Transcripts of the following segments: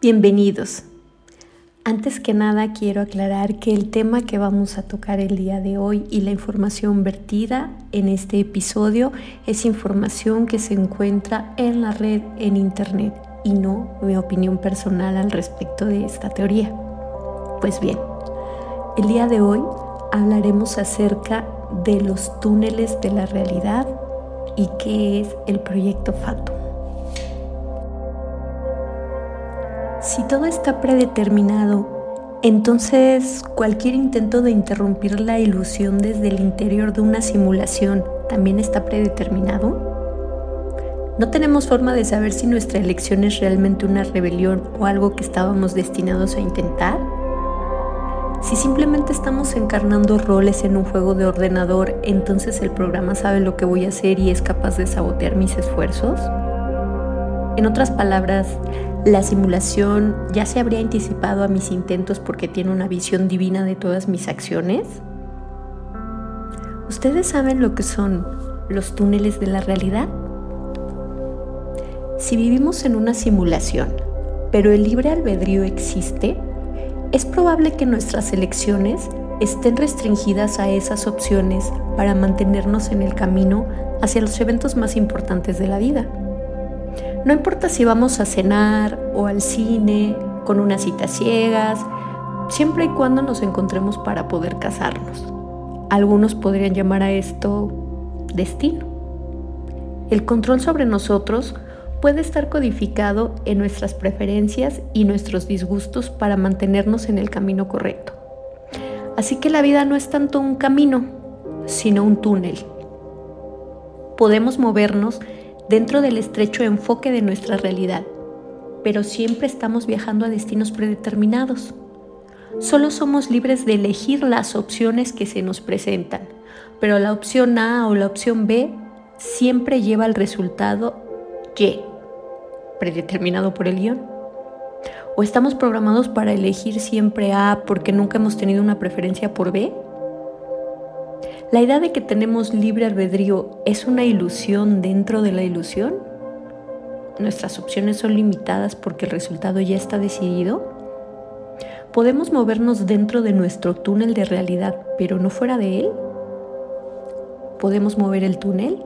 Bienvenidos. Antes que nada quiero aclarar que el tema que vamos a tocar el día de hoy y la información vertida en este episodio es información que se encuentra en la red en internet y no mi opinión personal al respecto de esta teoría. Pues bien, el día de hoy hablaremos acerca de los túneles de la realidad y qué es el proyecto Fatum. Si todo está predeterminado, entonces cualquier intento de interrumpir la ilusión desde el interior de una simulación también está predeterminado. No tenemos forma de saber si nuestra elección es realmente una rebelión o algo que estábamos destinados a intentar. Si simplemente estamos encarnando roles en un juego de ordenador, entonces el programa sabe lo que voy a hacer y es capaz de sabotear mis esfuerzos. En otras palabras, la simulación ya se habría anticipado a mis intentos porque tiene una visión divina de todas mis acciones. ¿Ustedes saben lo que son los túneles de la realidad? Si vivimos en una simulación, pero el libre albedrío existe, es probable que nuestras elecciones estén restringidas a esas opciones para mantenernos en el camino hacia los eventos más importantes de la vida. No importa si vamos a cenar o al cine, con unas citas ciegas, siempre y cuando nos encontremos para poder casarnos. Algunos podrían llamar a esto destino. El control sobre nosotros puede estar codificado en nuestras preferencias y nuestros disgustos para mantenernos en el camino correcto. Así que la vida no es tanto un camino, sino un túnel. Podemos movernos dentro del estrecho enfoque de nuestra realidad, pero siempre estamos viajando a destinos predeterminados. Solo somos libres de elegir las opciones que se nos presentan, pero la opción A o la opción B siempre lleva al resultado Y, predeterminado por el guion. ¿O estamos programados para elegir siempre A porque nunca hemos tenido una preferencia por B? ¿La idea de que tenemos libre albedrío es una ilusión dentro de la ilusión? ¿Nuestras opciones son limitadas porque el resultado ya está decidido? ¿Podemos movernos dentro de nuestro túnel de realidad, pero no fuera de él? ¿Podemos mover el túnel?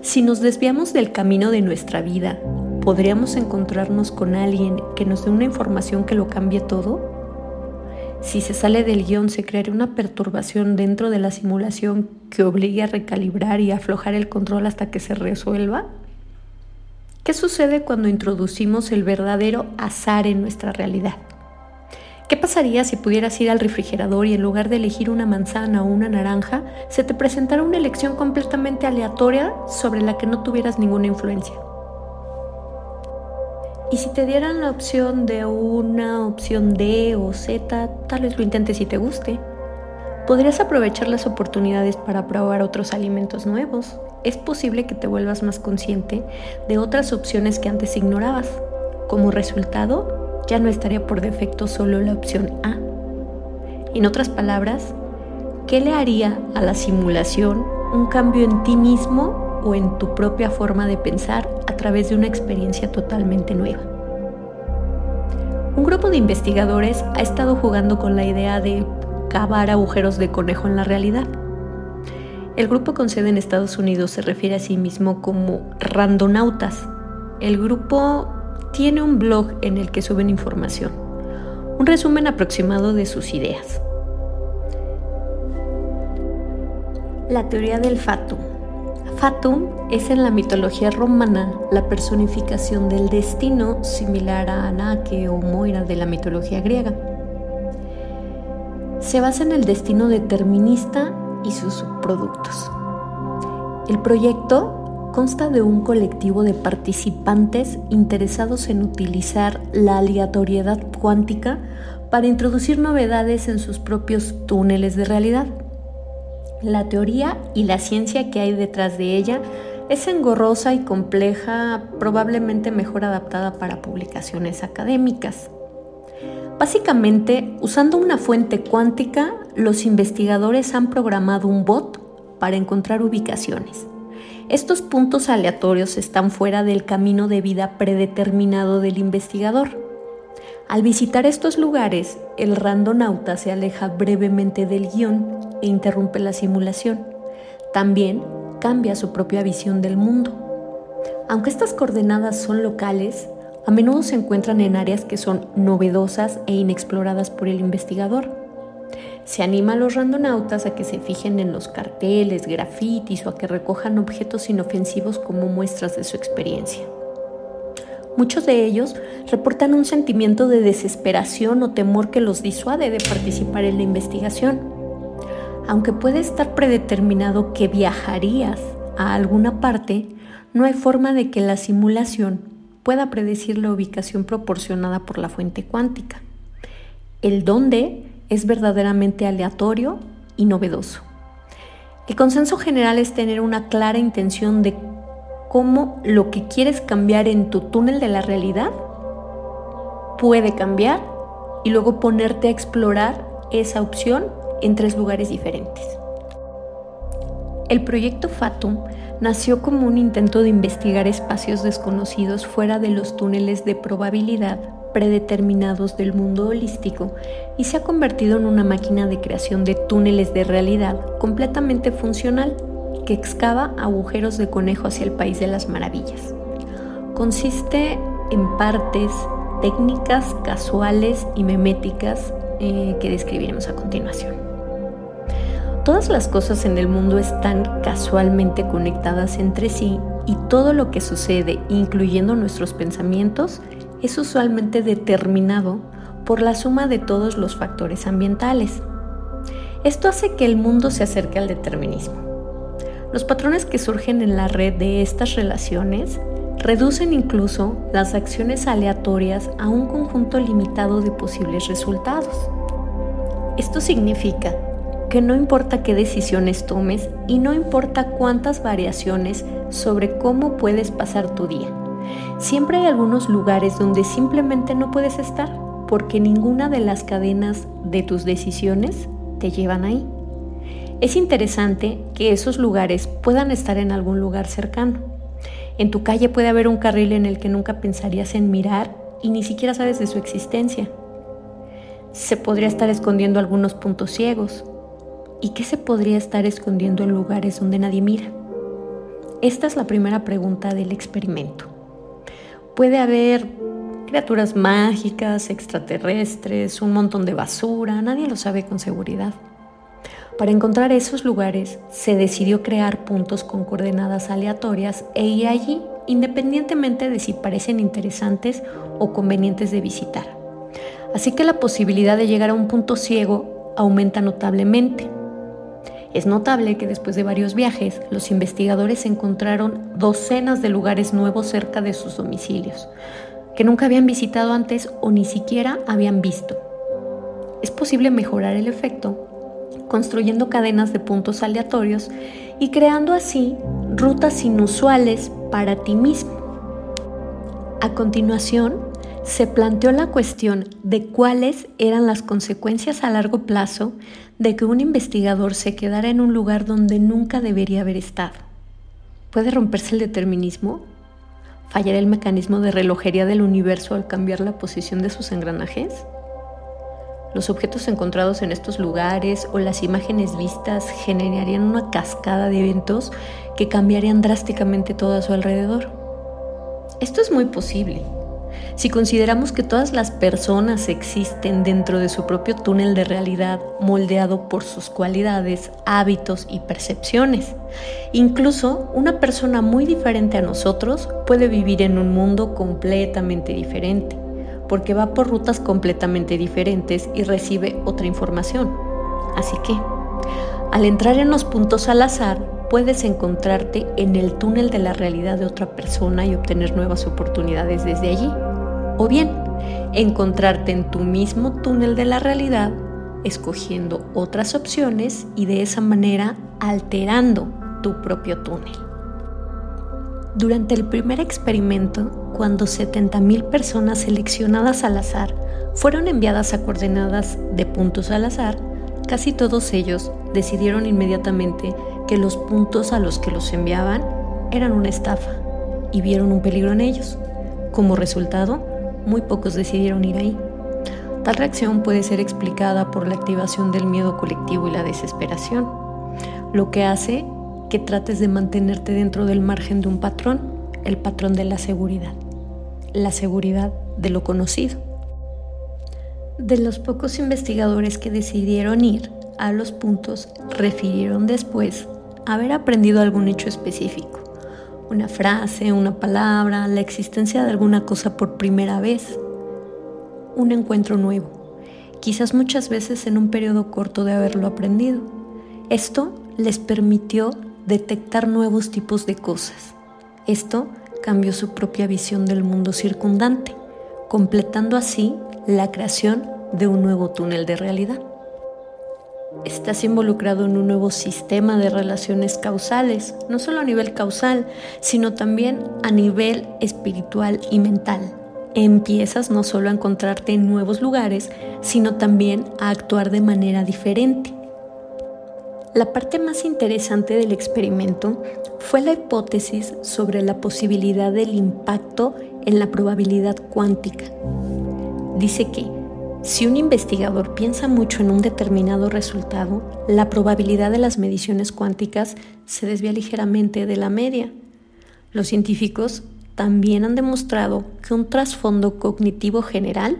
Si nos desviamos del camino de nuestra vida, ¿podríamos encontrarnos con alguien que nos dé una información que lo cambie todo? Si se sale del guion, se crearía una perturbación dentro de la simulación que obligue a recalibrar y aflojar el control hasta que se resuelva. ¿Qué sucede cuando introducimos el verdadero azar en nuestra realidad? ¿Qué pasaría si pudieras ir al refrigerador y en lugar de elegir una manzana o una naranja, se te presentara una elección completamente aleatoria sobre la que no tuvieras ninguna influencia? Y si te dieran la opción de una opción D o Z, tal vez lo intentes si te guste. Podrías aprovechar las oportunidades para probar otros alimentos nuevos. Es posible que te vuelvas más consciente de otras opciones que antes ignorabas. Como resultado, ya no estaría por defecto solo la opción A. En otras palabras, ¿qué le haría a la simulación un cambio en ti mismo o en tu propia forma de pensar a través de una experiencia totalmente nueva. Un grupo de investigadores ha estado jugando con la idea de cavar agujeros de conejo en la realidad. El grupo con sede en Estados Unidos se refiere a sí mismo como randonautas. El grupo tiene un blog en el que suben información, un resumen aproximado de sus ideas. La teoría del fatum Fatum es en la mitología romana la personificación del destino similar a Anake o Moira de la mitología griega. Se basa en el destino determinista y sus subproductos. El proyecto consta de un colectivo de participantes interesados en utilizar la aleatoriedad cuántica para introducir novedades en sus propios túneles de realidad. La teoría y la ciencia que hay detrás de ella es engorrosa y compleja, probablemente mejor adaptada para publicaciones académicas. Básicamente, usando una fuente cuántica, los investigadores han programado un bot para encontrar ubicaciones. Estos puntos aleatorios están fuera del camino de vida predeterminado del investigador. Al visitar estos lugares, el randonauta se aleja brevemente del guion e interrumpe la simulación. También cambia su propia visión del mundo. Aunque estas coordenadas son locales, a menudo se encuentran en áreas que son novedosas e inexploradas por el investigador. Se anima a los randonautas a que se fijen en los carteles, grafitis o a que recojan objetos inofensivos como muestras de su experiencia. Muchos de ellos reportan un sentimiento de desesperación o temor que los disuade de participar en la investigación. Aunque puede estar predeterminado que viajarías a alguna parte, no hay forma de que la simulación pueda predecir la ubicación proporcionada por la fuente cuántica. El dónde es verdaderamente aleatorio y novedoso. El consenso general es tener una clara intención de cómo lo que quieres cambiar en tu túnel de la realidad puede cambiar y luego ponerte a explorar esa opción en tres lugares diferentes. El proyecto Fatum nació como un intento de investigar espacios desconocidos fuera de los túneles de probabilidad predeterminados del mundo holístico y se ha convertido en una máquina de creación de túneles de realidad completamente funcional que excava agujeros de conejo hacia el país de las maravillas. Consiste en partes técnicas, casuales y meméticas eh, que describiremos a continuación. Todas las cosas en el mundo están casualmente conectadas entre sí y todo lo que sucede, incluyendo nuestros pensamientos, es usualmente determinado por la suma de todos los factores ambientales. Esto hace que el mundo se acerque al determinismo. Los patrones que surgen en la red de estas relaciones reducen incluso las acciones aleatorias a un conjunto limitado de posibles resultados. Esto significa que no importa qué decisiones tomes y no importa cuántas variaciones sobre cómo puedes pasar tu día, Siempre hay algunos lugares donde simplemente no puedes estar porque ninguna de las cadenas de tus decisiones te llevan ahí. Es interesante que esos lugares puedan estar en algún lugar cercano. En tu calle puede haber un carril en el que nunca pensarías en mirar y ni siquiera sabes de su existencia. Se podría estar escondiendo algunos puntos ciegos. ¿Y qué se podría estar escondiendo en lugares donde nadie mira? Esta es la primera pregunta del experimento. Puede haber criaturas mágicas, extraterrestres, un montón de basura, nadie lo sabe con seguridad. Para encontrar esos lugares se decidió crear puntos con coordenadas aleatorias e ir allí independientemente de si parecen interesantes o convenientes de visitar. Así que la posibilidad de llegar a un punto ciego aumenta notablemente. Es notable que después de varios viajes, los investigadores encontraron docenas de lugares nuevos cerca de sus domicilios, que nunca habían visitado antes o ni siquiera habían visto. Es posible mejorar el efecto construyendo cadenas de puntos aleatorios y creando así rutas inusuales para ti mismo. A continuación, se planteó la cuestión de cuáles eran las consecuencias a largo plazo de que un investigador se quedara en un lugar donde nunca debería haber estado. ¿Puede romperse el determinismo? ¿Fallar el mecanismo de relojería del universo al cambiar la posición de sus engranajes? Los objetos encontrados en estos lugares o las imágenes vistas generarían una cascada de eventos que cambiarían drásticamente todo a su alrededor. Esto es muy posible, si consideramos que todas las personas existen dentro de su propio túnel de realidad moldeado por sus cualidades, hábitos y percepciones. Incluso una persona muy diferente a nosotros puede vivir en un mundo completamente diferente, porque va por rutas completamente diferentes y recibe otra información. Así que, al entrar en los puntos al azar, puedes encontrarte en el túnel de la realidad de otra persona y obtener nuevas oportunidades desde allí. O bien, encontrarte en tu mismo túnel de la realidad, escogiendo otras opciones y de esa manera alterando tu propio túnel. Durante el primer experimento, cuando 70.000 personas seleccionadas al azar fueron enviadas a coordenadas de puntos al azar, casi todos ellos decidieron inmediatamente que los puntos a los que los enviaban eran una estafa y vieron un peligro en ellos. Como resultado, muy pocos decidieron ir ahí. Tal reacción puede ser explicada por la activación del miedo colectivo y la desesperación, lo que hace que trates de mantenerte dentro del margen de un patrón, el patrón de la seguridad, la seguridad de lo conocido. De los pocos investigadores que decidieron ir a los puntos, refirieron después haber aprendido algún hecho específico, una frase, una palabra, la existencia de alguna cosa por primera vez, un encuentro nuevo, quizás muchas veces en un periodo corto de haberlo aprendido. Esto les permitió detectar nuevos tipos de cosas. Esto cambió su propia visión del mundo circundante, completando así la creación de un nuevo túnel de realidad. Estás involucrado en un nuevo sistema de relaciones causales, no solo a nivel causal, sino también a nivel espiritual y mental empiezas no solo a encontrarte en nuevos lugares, sino también a actuar de manera diferente. La parte más interesante del experimento fue la hipótesis sobre la posibilidad del impacto en la probabilidad cuántica. Dice que si un investigador piensa mucho en un determinado resultado, la probabilidad de las mediciones cuánticas se desvía ligeramente de la media. Los científicos también han demostrado que un trasfondo cognitivo general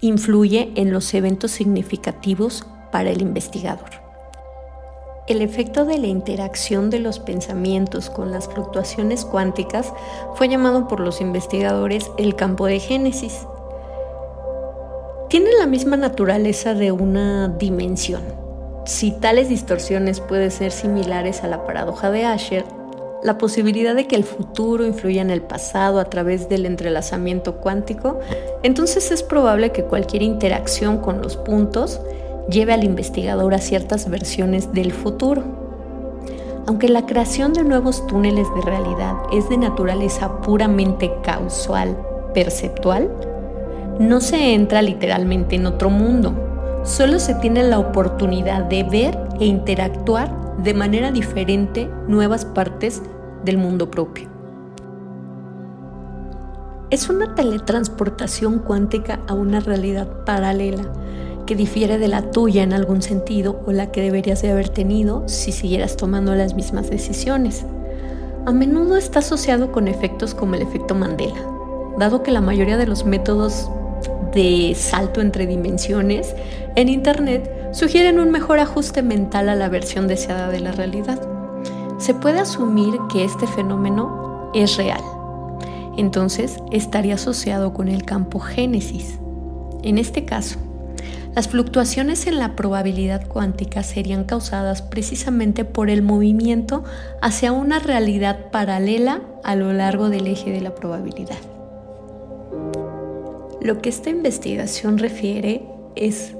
influye en los eventos significativos para el investigador. El efecto de la interacción de los pensamientos con las fluctuaciones cuánticas fue llamado por los investigadores el campo de génesis. Tiene la misma naturaleza de una dimensión. Si tales distorsiones pueden ser similares a la paradoja de Asher, la posibilidad de que el futuro influya en el pasado a través del entrelazamiento cuántico, entonces es probable que cualquier interacción con los puntos lleve al investigador a ciertas versiones del futuro. Aunque la creación de nuevos túneles de realidad es de naturaleza puramente causal, perceptual, no se entra literalmente en otro mundo, solo se tiene la oportunidad de ver e interactuar de manera diferente nuevas partes del mundo propio. Es una teletransportación cuántica a una realidad paralela que difiere de la tuya en algún sentido o la que deberías de haber tenido si siguieras tomando las mismas decisiones. A menudo está asociado con efectos como el efecto Mandela, dado que la mayoría de los métodos de salto entre dimensiones en Internet sugieren un mejor ajuste mental a la versión deseada de la realidad. Se puede asumir que este fenómeno es real. Entonces estaría asociado con el campo génesis. En este caso, las fluctuaciones en la probabilidad cuántica serían causadas precisamente por el movimiento hacia una realidad paralela a lo largo del eje de la probabilidad. Lo que esta investigación refiere es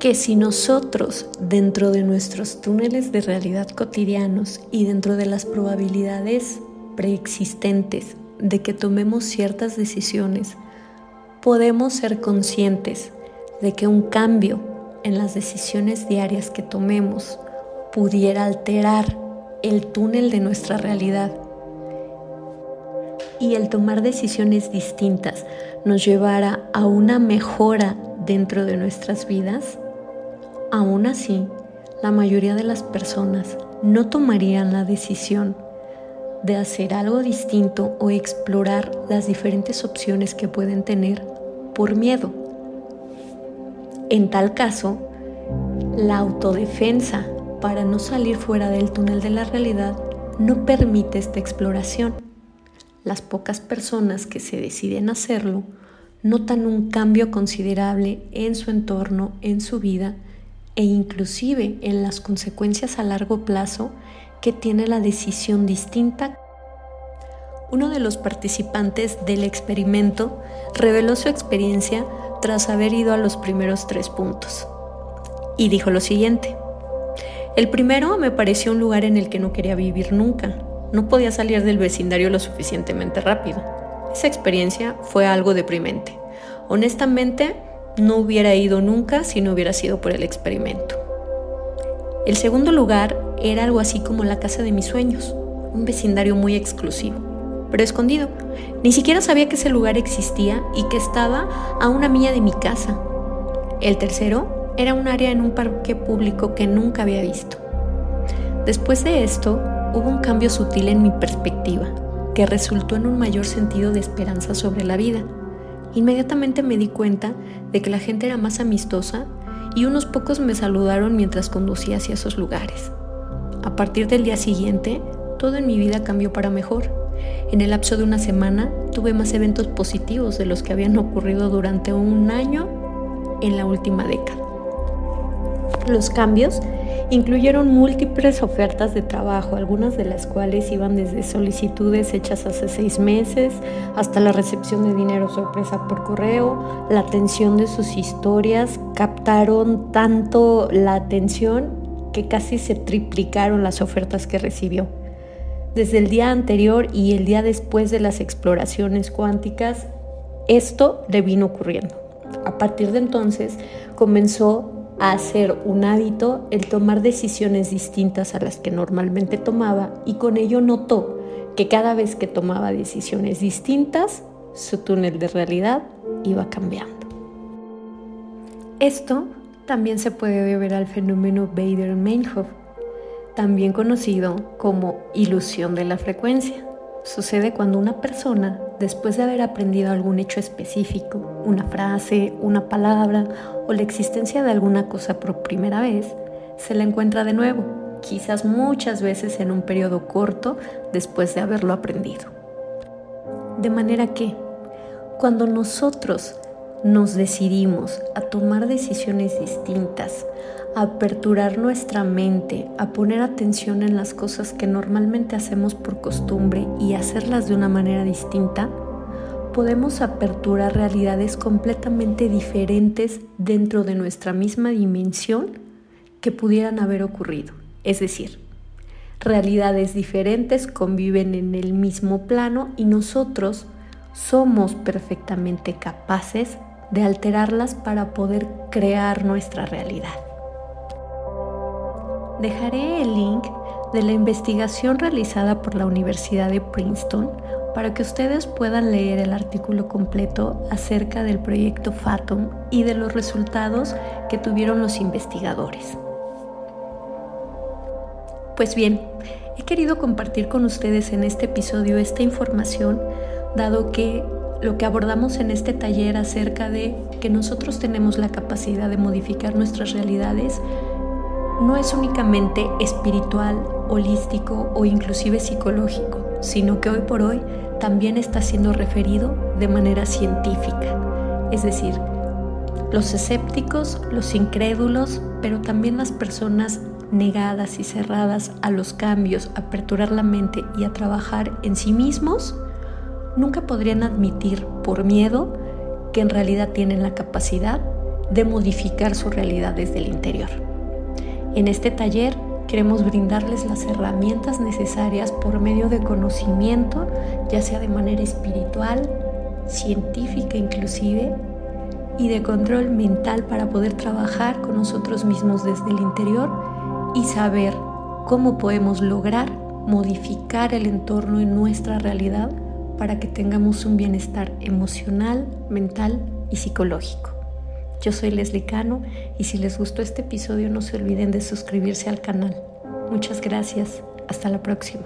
que si nosotros dentro de nuestros túneles de realidad cotidianos y dentro de las probabilidades preexistentes de que tomemos ciertas decisiones, podemos ser conscientes de que un cambio en las decisiones diarias que tomemos pudiera alterar el túnel de nuestra realidad y el tomar decisiones distintas nos llevara a una mejora dentro de nuestras vidas, aún así, la mayoría de las personas no tomarían la decisión de hacer algo distinto o explorar las diferentes opciones que pueden tener por miedo. En tal caso, la autodefensa para no salir fuera del túnel de la realidad no permite esta exploración las pocas personas que se deciden hacerlo notan un cambio considerable en su entorno, en su vida e inclusive en las consecuencias a largo plazo que tiene la decisión distinta. Uno de los participantes del experimento reveló su experiencia tras haber ido a los primeros tres puntos y dijo lo siguiente. El primero me pareció un lugar en el que no quería vivir nunca, no podía salir del vecindario lo suficientemente rápido. Esa experiencia fue algo deprimente. Honestamente, no hubiera ido nunca si no hubiera sido por el experimento. El segundo lugar era algo así como la casa de mis sueños, un vecindario muy exclusivo, pero escondido. Ni siquiera sabía que ese lugar existía y que estaba a una milla de mi casa. El tercero era un área en un parque público que nunca había visto. Después de esto, hubo un cambio sutil en mi perspectiva, que resultó en un mayor sentido de esperanza sobre la vida. Inmediatamente me di cuenta de que la gente era más amistosa y unos pocos me saludaron mientras conducía hacia esos lugares. A partir del día siguiente, todo en mi vida cambió para mejor. En el lapso de una semana tuve más eventos positivos de los que habían ocurrido durante un año en la última década. Los cambios incluyeron múltiples ofertas de trabajo, algunas de las cuales iban desde solicitudes hechas hace seis meses hasta la recepción de dinero sorpresa por correo. La atención de sus historias captaron tanto la atención que casi se triplicaron las ofertas que recibió. Desde el día anterior y el día después de las exploraciones cuánticas, esto le vino ocurriendo. A partir de entonces comenzó a hacer un hábito el tomar decisiones distintas a las que normalmente tomaba y con ello notó que cada vez que tomaba decisiones distintas, su túnel de realidad iba cambiando. Esto también se puede deber al fenómeno Bader-Meinhof, también conocido como ilusión de la frecuencia. Sucede cuando una persona, después de haber aprendido algún hecho específico, una frase, una palabra o la existencia de alguna cosa por primera vez, se la encuentra de nuevo, quizás muchas veces en un periodo corto después de haberlo aprendido. De manera que, cuando nosotros nos decidimos a tomar decisiones distintas, aperturar nuestra mente, a poner atención en las cosas que normalmente hacemos por costumbre y hacerlas de una manera distinta, podemos aperturar realidades completamente diferentes dentro de nuestra misma dimensión que pudieran haber ocurrido. Es decir, realidades diferentes conviven en el mismo plano y nosotros somos perfectamente capaces de alterarlas para poder crear nuestra realidad. Dejaré el link de la investigación realizada por la Universidad de Princeton para que ustedes puedan leer el artículo completo acerca del proyecto Fathom y de los resultados que tuvieron los investigadores. Pues bien, he querido compartir con ustedes en este episodio esta información, dado que lo que abordamos en este taller acerca de que nosotros tenemos la capacidad de modificar nuestras realidades no es únicamente espiritual, holístico o inclusive psicológico, sino que hoy por hoy también está siendo referido de manera científica. Es decir, los escépticos, los incrédulos, pero también las personas negadas y cerradas a los cambios, a aperturar la mente y a trabajar en sí mismos, nunca podrían admitir por miedo que en realidad tienen la capacidad de modificar su realidad desde el interior. En este taller queremos brindarles las herramientas necesarias por medio de conocimiento, ya sea de manera espiritual, científica inclusive, y de control mental para poder trabajar con nosotros mismos desde el interior y saber cómo podemos lograr modificar el entorno en nuestra realidad para que tengamos un bienestar emocional, mental y psicológico. Yo soy Leslie Cano y si les gustó este episodio no se olviden de suscribirse al canal. Muchas gracias. Hasta la próxima.